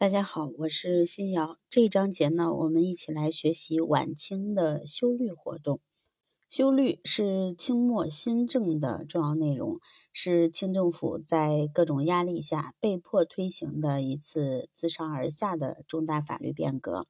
大家好，我是新瑶。这一章节呢，我们一起来学习晚清的修律活动。修律是清末新政的重要内容，是清政府在各种压力下被迫推行的一次自上而下的重大法律变革。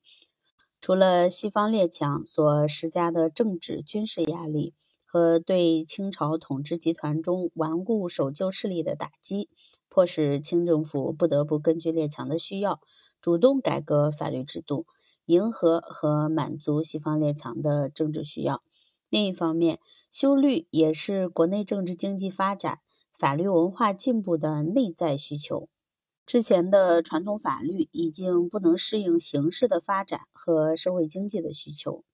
除了西方列强所施加的政治军事压力和对清朝统治集团中顽固守旧势力的打击。迫使清政府不得不根据列强的需要，主动改革法律制度，迎合和满足西方列强的政治需要。另一方面，修律也是国内政治经济发展、法律文化进步的内在需求。之前的传统法律已经不能适应形势的发展和社会经济的需求。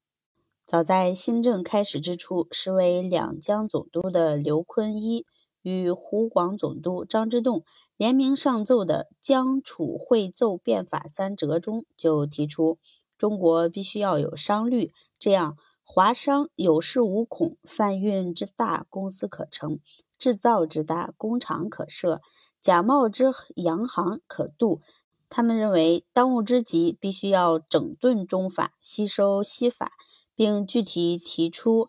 早在新政开始之初，时为两江总督的刘坤一。与湖广总督张之洞联名上奏的《江楚会奏变法三折》中，就提出中国必须要有商律，这样华商有恃无恐，贩运之大公司可成，制造之大工厂可设，假冒之洋行可渡。他们认为当务之急必须要整顿中法，吸收西法，并具体提出。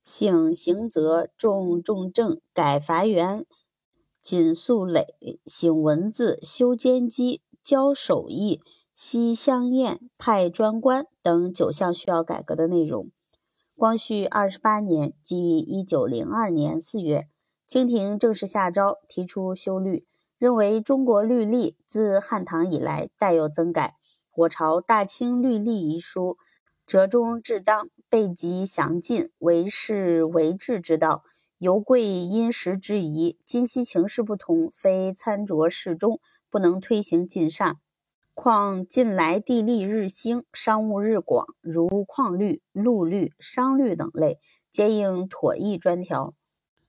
省刑责，重重政，改罚源，紧肃累，省文字，修监机，教手艺，西乡验，派专官等九项需要改革的内容。光绪二十八年，即一九零二年四月，清廷正式下诏提出修律，认为中国律例自汉唐以来再有增改，我朝《大清律例》一书，折中至当。备极详尽，为是为治之道，犹贵因时之宜。今昔情势不同，非参酌适中，不能推行尽善。况近来地利日兴，商务日广，如矿律、陆律、商律等类，皆应妥议专条。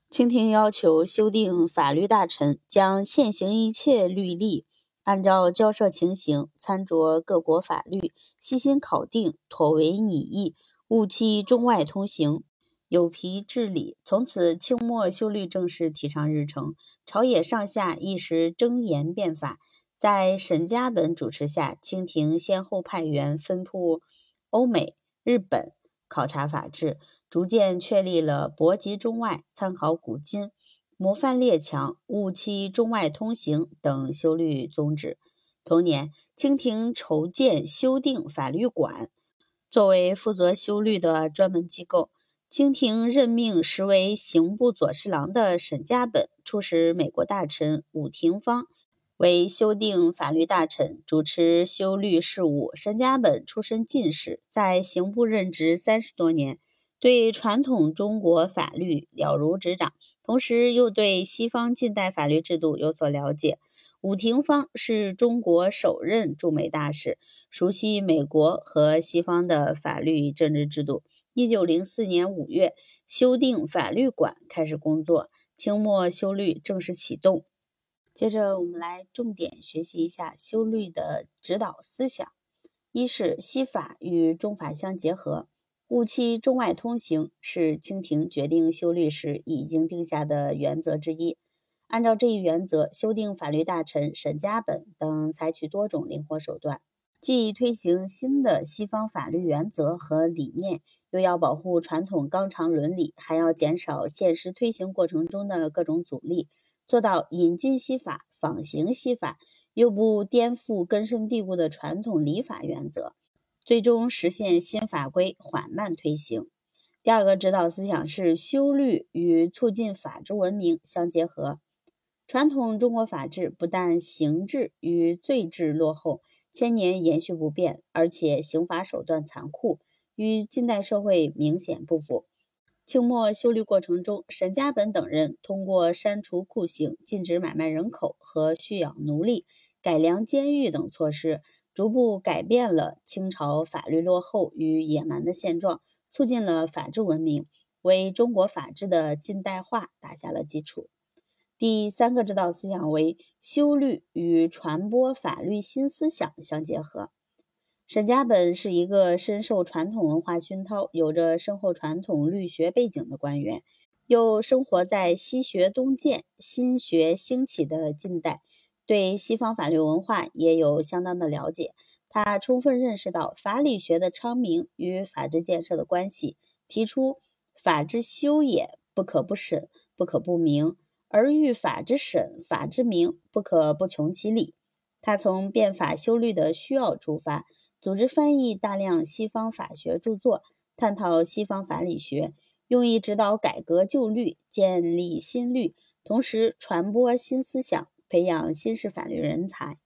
清廷要求修订法律大臣，将现行一切律例，按照交涉情形，参酌各国法律，悉心考定，妥为拟议。务期中外通行，有皮治理。从此，清末修律正式提上日程，朝野上下一时争言变法。在沈家本主持下，清廷先后派员分布欧美、日本考察法制，逐渐确立了博及中外、参考古今、模范列强、务期中外通行等修律宗旨。同年，清廷筹建修订法律馆。作为负责修律的专门机构，清廷任命实为刑部左侍郎的沈家本出使美国大臣武廷芳为修订法律大臣，主持修律事务。沈家本出身进士，在刑部任职三十多年，对传统中国法律了如指掌，同时又对西方近代法律制度有所了解。武廷芳是中国首任驻美大使，熟悉美国和西方的法律政治制度。一九零四年五月，修订法律馆开始工作，清末修律正式启动。接着，我们来重点学习一下修律的指导思想：一是西法与中法相结合，务期中外通行，是清廷决定修律时已经定下的原则之一。按照这一原则，修订法律大臣沈家本等采取多种灵活手段，既推行新的西方法律原则和理念，又要保护传统纲常伦理，还要减少现实推行过程中的各种阻力，做到引进西法、仿行西法，又不颠覆根深蒂固的传统礼法原则，最终实现新法规缓慢推行。第二个指导思想是修律与促进法治文明相结合。传统中国法治不但刑制与罪制落后，千年延续不变，而且刑罚手段残酷，与近代社会明显不符。清末修律过程中，沈家本等人通过删除酷刑、禁止买卖人口和蓄养奴隶、改良监狱等措施，逐步改变了清朝法律落后与野蛮的现状，促进了法治文明，为中国法治的近代化打下了基础。第三个指导思想为修律与传播法律新思想相结合。沈家本是一个深受传统文化熏陶、有着深厚传统律学背景的官员，又生活在西学东渐、新学兴起的近代，对西方法律文化也有相当的了解。他充分认识到法理学的昌明与法治建设的关系，提出“法之修也，不可不审，不可不明；而欲法之审，法之明，不可不穷其理。”他从变法修律的需要出发，组织翻译大量西方法学著作，探讨西方法理学，用以指导改革旧律，建立新律，同时传播新思想，培养新式法律人才。